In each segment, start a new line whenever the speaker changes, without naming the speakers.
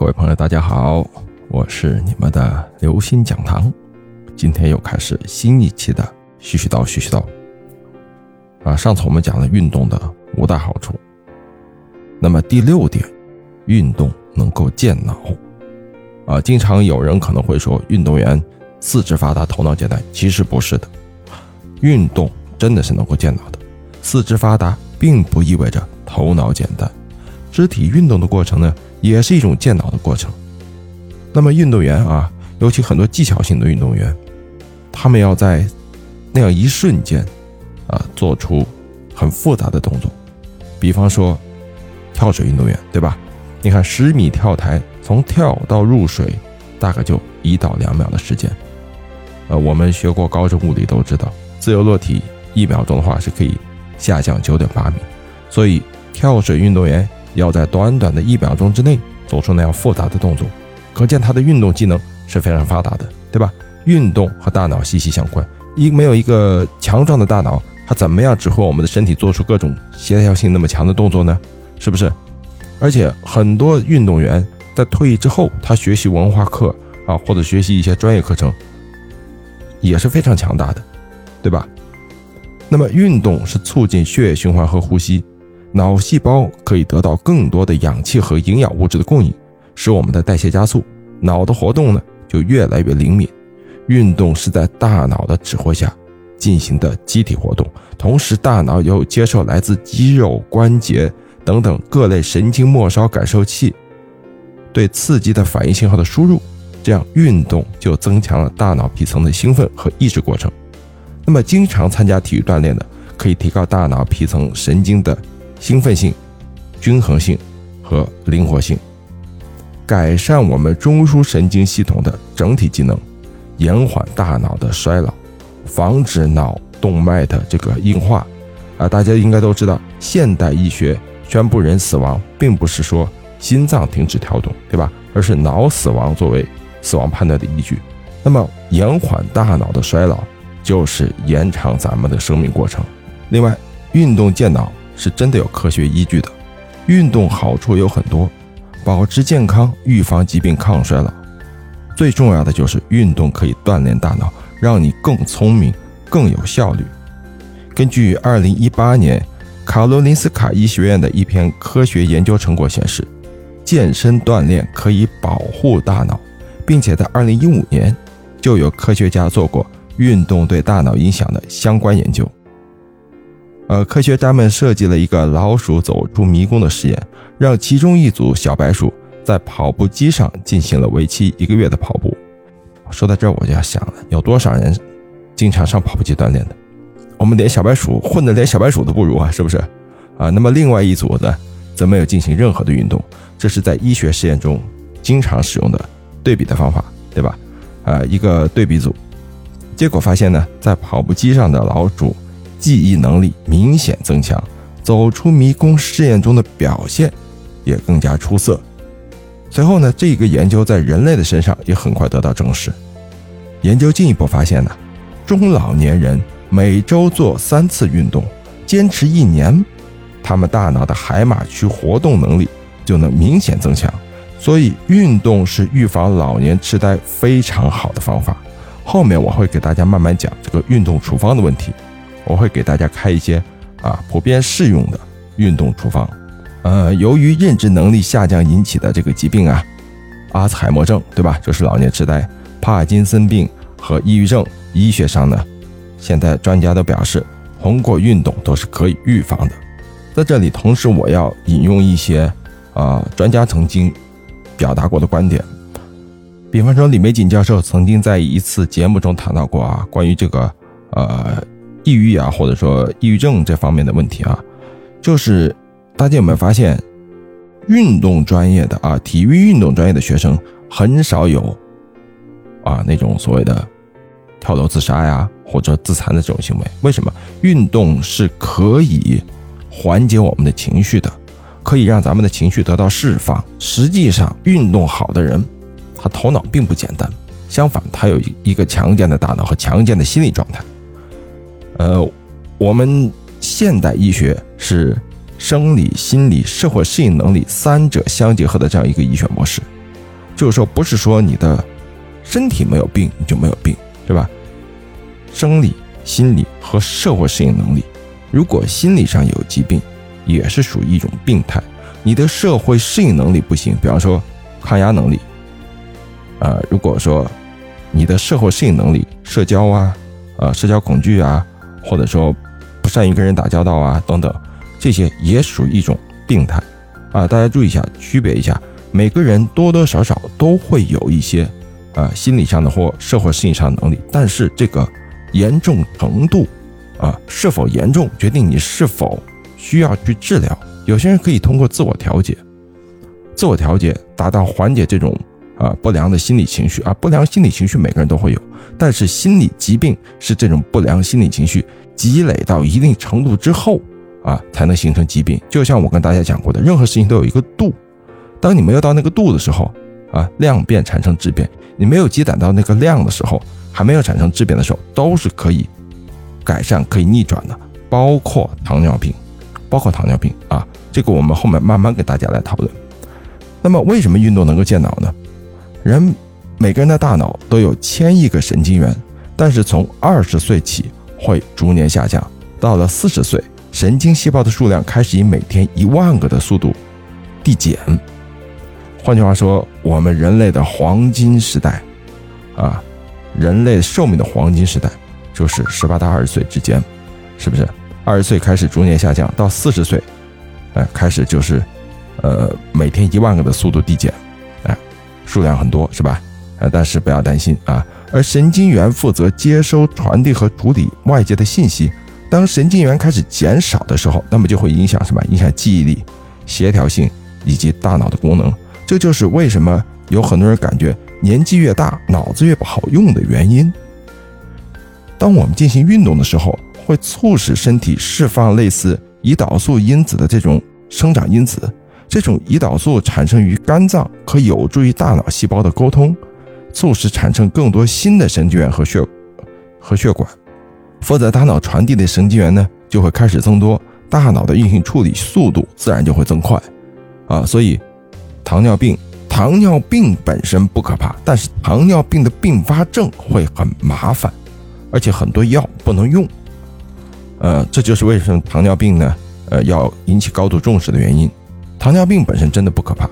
各位朋友，大家好，我是你们的刘星讲堂，今天又开始新一期的絮絮叨絮絮叨。啊，上次我们讲了运动的五大好处，那么第六点，运动能够健脑。啊，经常有人可能会说，运动员四肢发达，头脑简单，其实不是的，运动真的是能够健脑的。四肢发达并不意味着头脑简单，肢体运动的过程呢？也是一种健脑的过程。那么运动员啊，尤其很多技巧性的运动员，他们要在那样一瞬间啊，做出很复杂的动作。比方说跳水运动员，对吧？你看十米跳台，从跳到入水，大概就一到两秒的时间。呃，我们学过高中物理都知道，自由落体一秒钟的话是可以下降九点八米，所以跳水运动员。要在短短的一秒钟之内做出那样复杂的动作，可见他的运动技能是非常发达的，对吧？运动和大脑息息相关，一没有一个强壮的大脑，他怎么样指挥我们的身体做出各种协调性那么强的动作呢？是不是？而且很多运动员在退役之后，他学习文化课啊，或者学习一些专业课程，也是非常强大的，对吧？那么运动是促进血液循环和呼吸。脑细胞可以得到更多的氧气和营养物质的供应，使我们的代谢加速，脑的活动呢就越来越灵敏。运动是在大脑的指挥下进行的机体活动，同时大脑又接受来自肌肉、关节等等各类神经末梢感受器对刺激的反应信号的输入，这样运动就增强了大脑皮层的兴奋和抑制过程。那么，经常参加体育锻炼的，可以提高大脑皮层神经的。兴奋性、均衡性和灵活性，改善我们中枢神经系统的整体机能，延缓大脑的衰老，防止脑动脉的这个硬化。啊，大家应该都知道，现代医学宣布人死亡，并不是说心脏停止跳动，对吧？而是脑死亡作为死亡判断的依据。那么，延缓大脑的衰老，就是延长咱们的生命过程。另外，运动健脑。是真的有科学依据的，运动好处有很多，保持健康、预防疾病、抗衰老，最重要的就是运动可以锻炼大脑，让你更聪明、更有效率。根据2018年卡罗林斯卡医学院的一篇科学研究成果显示，健身锻炼可以保护大脑，并且在2015年就有科学家做过运动对大脑影响的相关研究。呃，科学家们设计了一个老鼠走出迷宫的实验，让其中一组小白鼠在跑步机上进行了为期一个月的跑步。说到这儿，我就要想了，有多少人经常上跑步机锻炼的？我们连小白鼠混的连小白鼠都不如啊，是不是？啊，那么另外一组呢，则没有进行任何的运动，这是在医学实验中经常使用的对比的方法，对吧？啊，一个对比组，结果发现呢，在跑步机上的老鼠。记忆能力明显增强，走出迷宫试验中的表现也更加出色。随后呢，这个研究在人类的身上也很快得到证实。研究进一步发现呢，中老年人每周做三次运动，坚持一年，他们大脑的海马区活动能力就能明显增强。所以，运动是预防老年痴呆非常好的方法。后面我会给大家慢慢讲这个运动处方的问题。我会给大家开一些啊普遍适用的运动处方。呃，由于认知能力下降引起的这个疾病啊，阿兹海默症，对吧？就是老年痴呆、帕金森病和抑郁症。医学上呢，现在专家都表示，通过运动都是可以预防的。在这里，同时我要引用一些啊专家曾经表达过的观点。比方说，李玫瑾教授曾经在一次节目中谈到过啊，关于这个呃。抑郁啊，或者说抑郁症这方面的问题啊，就是大家有没有发现，运动专业的啊，体育运动专业的学生很少有啊那种所谓的跳楼自杀呀或者自残的这种行为？为什么？运动是可以缓解我们的情绪的，可以让咱们的情绪得到释放。实际上，运动好的人，他头脑并不简单，相反，他有一个强健的大脑和强健的心理状态。呃，我们现代医学是生理、心理、社会适应能力三者相结合的这样一个医学模式。就是说，不是说你的身体没有病你就没有病，是吧？生理、心理和社会适应能力，如果心理上有疾病，也是属于一种病态。你的社会适应能力不行，比方说抗压能力，啊，如果说你的社会适应能力，社交啊，呃，社交恐惧啊，或者说不善于跟人打交道啊，等等，这些也属于一种病态。啊，大家注意一下，区别一下，每个人多多少少都会有一些，啊，心理上的或社会适应上的能力，但是这个严重程度，啊，是否严重决定你是否需要去治疗。有些人可以通过自我调节，自我调节达到缓解这种啊不良的心理情绪啊，不良心理情绪每个人都会有，但是心理疾病是这种不良心理情绪积累到一定程度之后。啊，才能形成疾病。就像我跟大家讲过的，任何事情都有一个度。当你没有到那个度的时候，啊，量变产生质变。你没有积攒到那个量的时候，还没有产生质变的时候，都是可以改善、可以逆转的。包括糖尿病，包括糖尿病啊，这个我们后面慢慢给大家来讨论。那么，为什么运动能够健脑呢？人每个人的大脑都有千亿个神经元，但是从二十岁起会逐年下降，到了四十岁。神经细胞的数量开始以每天一万个的速度递减。换句话说，我们人类的黄金时代，啊，人类寿命的黄金时代就是十八到二十岁之间，是不是？二十岁开始逐年下降，到四十岁，哎，开始就是，呃，每天一万个的速度递减，数量很多，是吧？呃，但是不要担心啊。而神经元负责接收、传递和处理外界的信息。当神经元开始减少的时候，那么就会影响什么？影响记忆力、协调性以及大脑的功能。这就是为什么有很多人感觉年纪越大，脑子越不好用的原因。当我们进行运动的时候，会促使身体释放类似胰岛素因子的这种生长因子。这种胰岛素产生于肝脏，可有助于大脑细胞的沟通，促使产生更多新的神经元和血和血管。负责大脑传递的神经元呢，就会开始增多，大脑的运行处理速度自然就会增快，啊，所以糖尿病，糖尿病本身不可怕，但是糖尿病的并发症会很麻烦，而且很多药不能用，呃，这就是为什么糖尿病呢，呃，要引起高度重视的原因。糖尿病本身真的不可怕，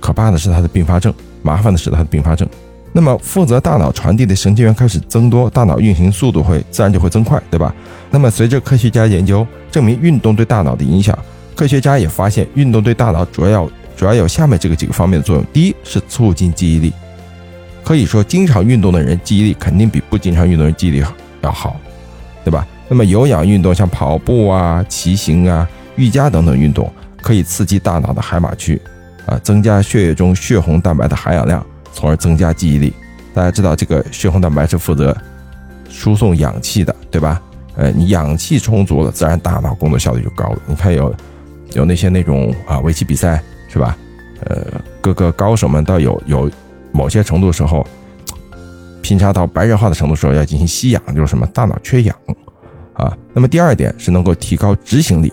可怕的是它的并发症，麻烦的是它的并发症。那么，负责大脑传递的神经元开始增多，大脑运行速度会自然就会增快，对吧？那么，随着科学家研究证明运动对大脑的影响，科学家也发现运动对大脑主要主要有下面这个几个方面的作用：第一是促进记忆力，可以说经常运动的人记忆力肯定比不经常运动人记忆力要好，对吧？那么有氧运动像跑步啊、骑行啊、瑜伽等等运动，可以刺激大脑的海马区，啊，增加血液中血红蛋白的含氧量。从而增加记忆力。大家知道，这个血红蛋白是负责输送氧气的，对吧？呃，你氧气充足了，自然大脑工作效率就高了。你看有有那些那种啊围棋比赛，是吧？呃，各个高手们到有有某些程度时候，拼杀到白热化的程度时候，要进行吸氧，就是什么大脑缺氧啊。那么第二点是能够提高执行力。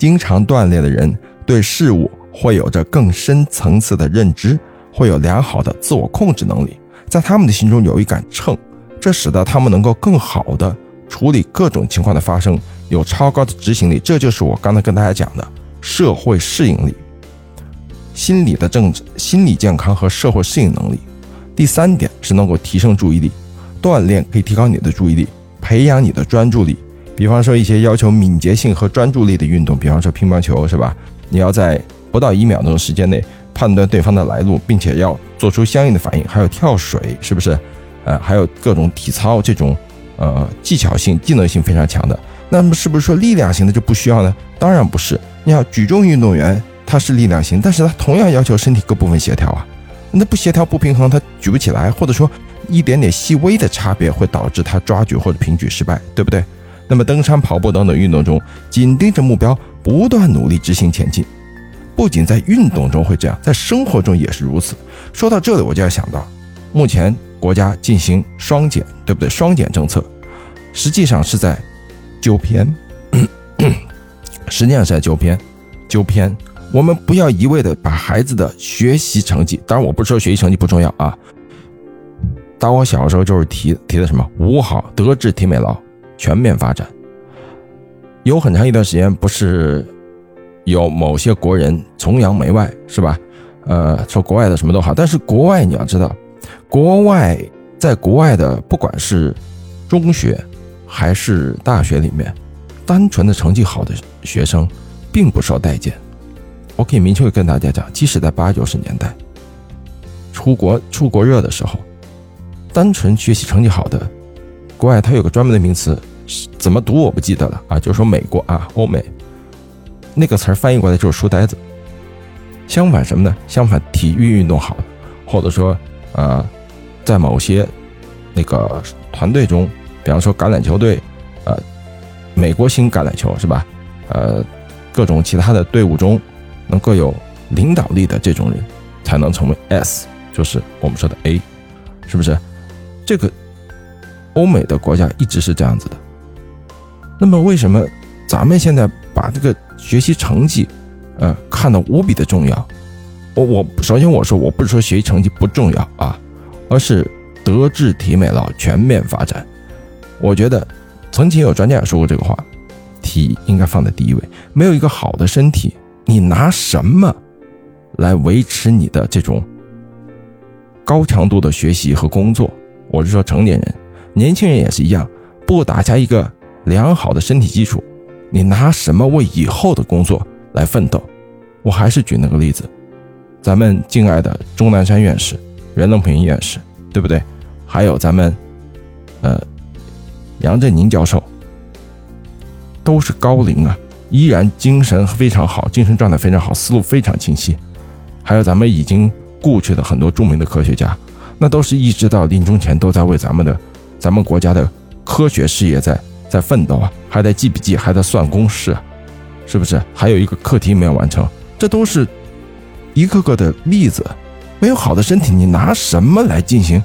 经常锻炼的人对事物会有着更深层次的认知。会有良好的自我控制能力，在他们的心中有一杆秤，这使得他们能够更好的处理各种情况的发生，有超高的执行力。这就是我刚才跟大家讲的社会适应力、心理的政治、心理健康和社会适应能力。第三点是能够提升注意力，锻炼可以提高你的注意力，培养你的专注力。比方说一些要求敏捷性和专注力的运动，比方说乒乓球，是吧？你要在不到一秒钟时间内。判断对方的来路，并且要做出相应的反应，还有跳水，是不是？呃，还有各种体操这种，呃，技巧性、技能性非常强的。那么，是不是说力量型的就不需要呢？当然不是。你看，举重运动员他是力量型，但是他同样要求身体各部分协调啊。那不协调、不平衡，他举不起来，或者说一点点细微的差别会导致他抓举或者平举失败，对不对？那么，登山、跑步等等运动中，紧盯着目标，不断努力执行前进。不仅在运动中会这样，在生活中也是如此。说到这里，我就要想到，目前国家进行双减，对不对？双减政策实际上是在纠偏，实际上是在纠偏，纠偏我们不要一味的把孩子的学习成绩，当然我不是说学习成绩不重要啊。当我小时候就是提提的什么五好：德智体美劳全面发展。有很长一段时间，不是有某些国人崇洋媚外，是吧？呃，说国外的什么都好，但是国外你要知道，国外在国外的不管是中学还是大学里面，单纯的成绩好的学生并不受待见。我可以明确的跟大家讲，即使在八九十年代出国出国热的时候，单纯学习成绩好的国外，它有个专门的名词，怎么读我不记得了啊，就是说美国啊，欧美那个词儿翻译过来就是书呆子。相反什么呢？相反，体育运动好，或者说呃，在某些那个团队中，比方说橄榄球队，呃，美国型橄榄球是吧？呃，各种其他的队伍中。能够有领导力的这种人，才能成为 S，就是我们说的 A，是不是？这个欧美的国家一直是这样子的。那么为什么咱们现在把这个学习成绩，呃，看得无比的重要？我我首先我说我不是说学习成绩不重要啊，而是德智体美劳全面发展。我觉得曾经有专家也说过这个话，体应该放在第一位，没有一个好的身体。你拿什么来维持你的这种高强度的学习和工作？我是说成年人，年轻人也是一样，不打下一个良好的身体基础，你拿什么为以后的工作来奋斗？我还是举那个例子，咱们敬爱的钟南山院士、袁隆平院士，对不对？还有咱们呃杨振宁教授，都是高龄啊。依然精神非常好，精神状态非常好，思路非常清晰。还有咱们已经故去的很多著名的科学家，那都是一直到临终前都在为咱们的、咱们国家的科学事业在在奋斗啊，还在记笔记，还在算公式，是不是？还有一个课题没有完成，这都是一个个的例子。没有好的身体，你拿什么来进行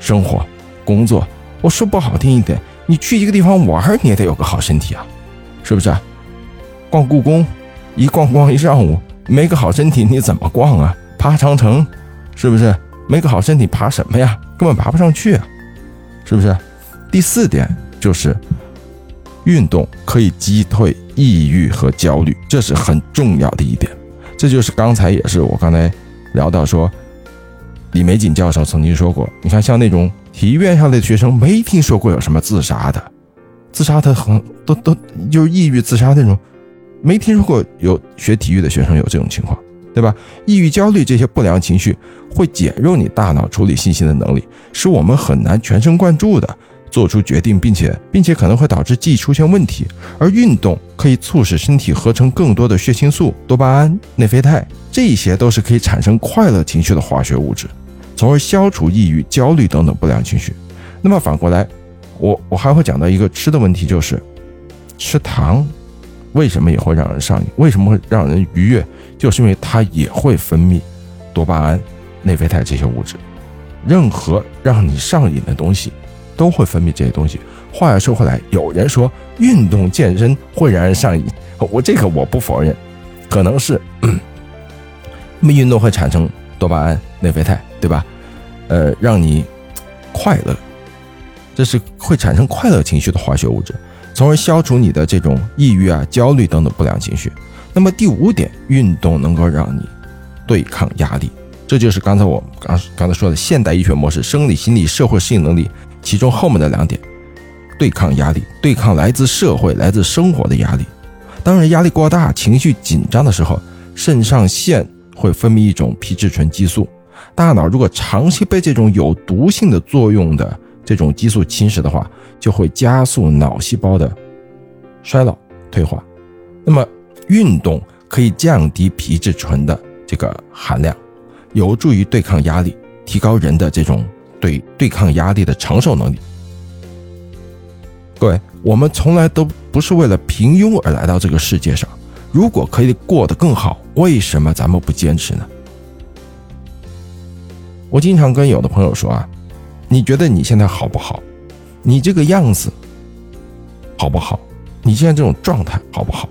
生活、工作？我说不好听一点，你去一个地方玩，你也得有个好身体啊，是不是？逛故宫，一逛逛一上午，没个好身体你怎么逛啊？爬长城，是不是？没个好身体爬什么呀？根本爬不上去啊，是不是？第四点就是，运动可以击退抑郁和焦虑，这是很重要的一点。这就是刚才也是我刚才聊到说，李玫瑾教授曾经说过，你看像那种体育院校的学生，没听说过有什么自杀的，自杀的很都都就是抑郁自杀那种。没听说过有学体育的学生有这种情况，对吧？抑郁、焦虑这些不良情绪会减弱你大脑处理信息的能力，使我们很难全神贯注的做出决定，并且并且可能会导致记忆出现问题。而运动可以促使身体合成更多的血清素、多巴胺、内啡肽，这些都是可以产生快乐情绪的化学物质，从而消除抑郁、焦虑等等不良情绪。那么反过来，我我还会讲到一个吃的问题，就是吃糖。为什么也会让人上瘾？为什么会让人愉悦？就是因为它也会分泌多巴胺、内啡肽这些物质。任何让你上瘾的东西，都会分泌这些东西。话又说回来，有人说运动健身会让人上瘾，我这个我不否认，可能是，那么运动会产生多巴胺、内啡肽，对吧？呃，让你快乐，这是会产生快乐情绪的化学物质。从而消除你的这种抑郁啊、焦虑等等不良情绪。那么第五点，运动能够让你对抗压力，这就是刚才我刚刚才说的现代医学模式：生理、心理、社会适应能力。其中后面的两点，对抗压力，对抗来自社会、来自生活的压力。当然，压力过大、情绪紧张的时候，肾上腺会分泌一种皮质醇激素。大脑如果长期被这种有毒性的作用的这种激素侵蚀的话，就会加速脑细胞的衰老退化。那么，运动可以降低皮质醇的这个含量，有助于对抗压力，提高人的这种对对抗压力的承受能力。各位，我们从来都不是为了平庸而来到这个世界上。如果可以过得更好，为什么咱们不坚持呢？我经常跟有的朋友说啊。你觉得你现在好不好？你这个样子好不好？你现在这种状态好不好？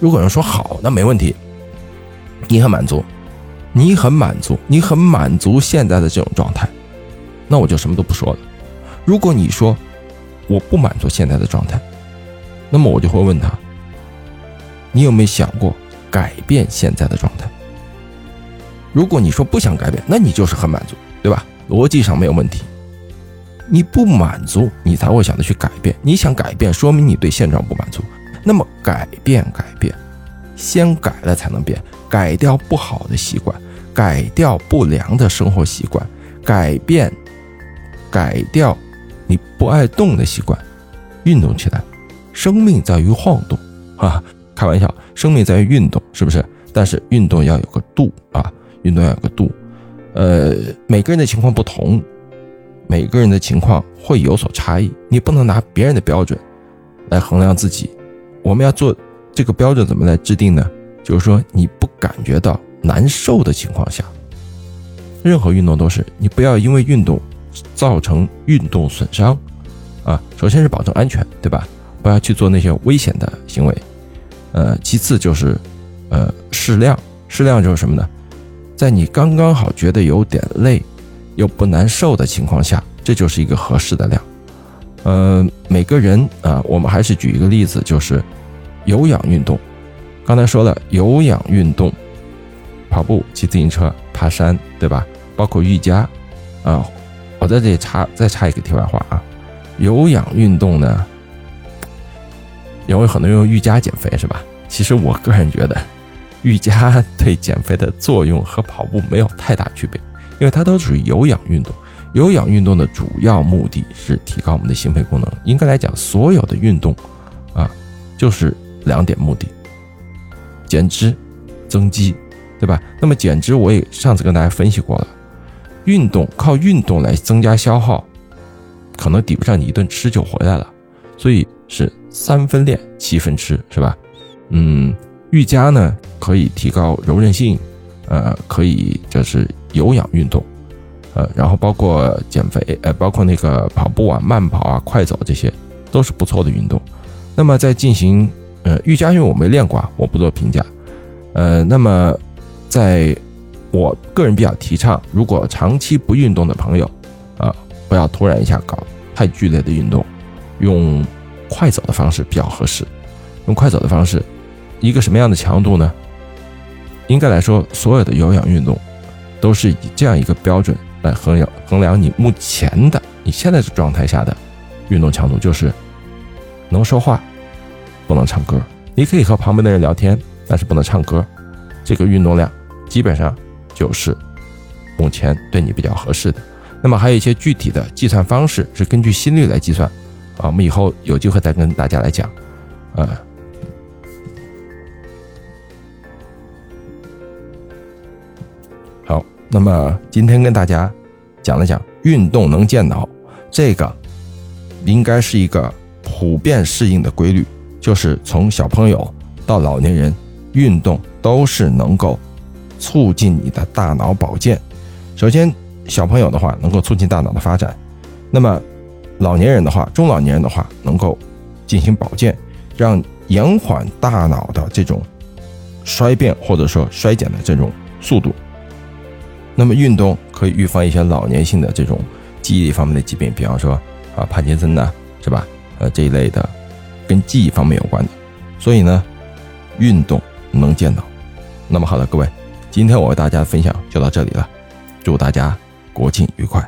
如果人说好，那没问题。你很满足，你很满足，你很满足现在的这种状态，那我就什么都不说了。如果你说我不满足现在的状态，那么我就会问他，你有没有想过改变现在的状态？如果你说不想改变，那你就是很满足，对吧？逻辑上没有问题。你不满足，你才会想着去改变。你想改变，说明你对现状不满足。那么改变，改变，先改了才能变。改掉不好的习惯，改掉不良的生活习惯，改变，改掉你不爱动的习惯，运动起来。生命在于晃动，啊，开玩笑，生命在于运动，是不是？但是运动要有个度啊，运动要有个度。呃，每个人的情况不同。每个人的情况会有所差异，你不能拿别人的标准来衡量自己。我们要做这个标准怎么来制定呢？就是说，你不感觉到难受的情况下，任何运动都是你不要因为运动造成运动损伤啊。首先是保证安全，对吧？不要去做那些危险的行为。呃，其次就是呃适量，适量就是什么呢？在你刚刚好觉得有点累。又不难受的情况下，这就是一个合适的量。呃，每个人啊，我们还是举一个例子，就是有氧运动。刚才说了，有氧运动，跑步、骑自行车、爬山，对吧？包括瑜伽啊。我在这里插再插一个题外话啊，有氧运动呢，因为很多人用瑜伽减肥是吧？其实我个人觉得，瑜伽对减肥的作用和跑步没有太大区别。因为它都属于有氧运动，有氧运动的主要目的是提高我们的心肺功能。应该来讲，所有的运动，啊，就是两点目的：减脂、增肌，对吧？那么减脂，我也上次跟大家分析过了，运动靠运动来增加消耗，可能抵不上你一顿吃就回来了，所以是三分练，七分吃，是吧？嗯，瑜伽呢可以提高柔韧性。呃，可以，就是有氧运动，呃，然后包括减肥，呃，包括那个跑步啊、慢跑啊、快走，这些都是不错的运动。那么在进行，呃，瑜伽，因为我没练过，我不做评价。呃，那么在我个人比较提倡，如果长期不运动的朋友，啊，不要突然一下搞太剧烈的运动，用快走的方式比较合适。用快走的方式，一个什么样的强度呢？应该来说，所有的有氧运动都是以这样一个标准来衡量衡量你目前的你现在的状态下的运动强度，就是能说话，不能唱歌。你可以和旁边的人聊天，但是不能唱歌。这个运动量基本上就是目前对你比较合适的。那么还有一些具体的计算方式是根据心率来计算啊，我们以后有机会再跟大家来讲，呃。那么今天跟大家讲了讲运动能健脑，这个应该是一个普遍适应的规律，就是从小朋友到老年人，运动都是能够促进你的大脑保健。首先，小朋友的话能够促进大脑的发展，那么老年人的话，中老年人的话能够进行保健，让延缓大脑的这种衰变或者说衰减的这种速度。那么运动可以预防一些老年性的这种记忆力方面的疾病，比方说啊帕金森呐，是吧？呃这一类的跟记忆方面有关的。所以呢，运动能健脑。那么好的，各位，今天我为大家分享就到这里了，祝大家国庆愉快。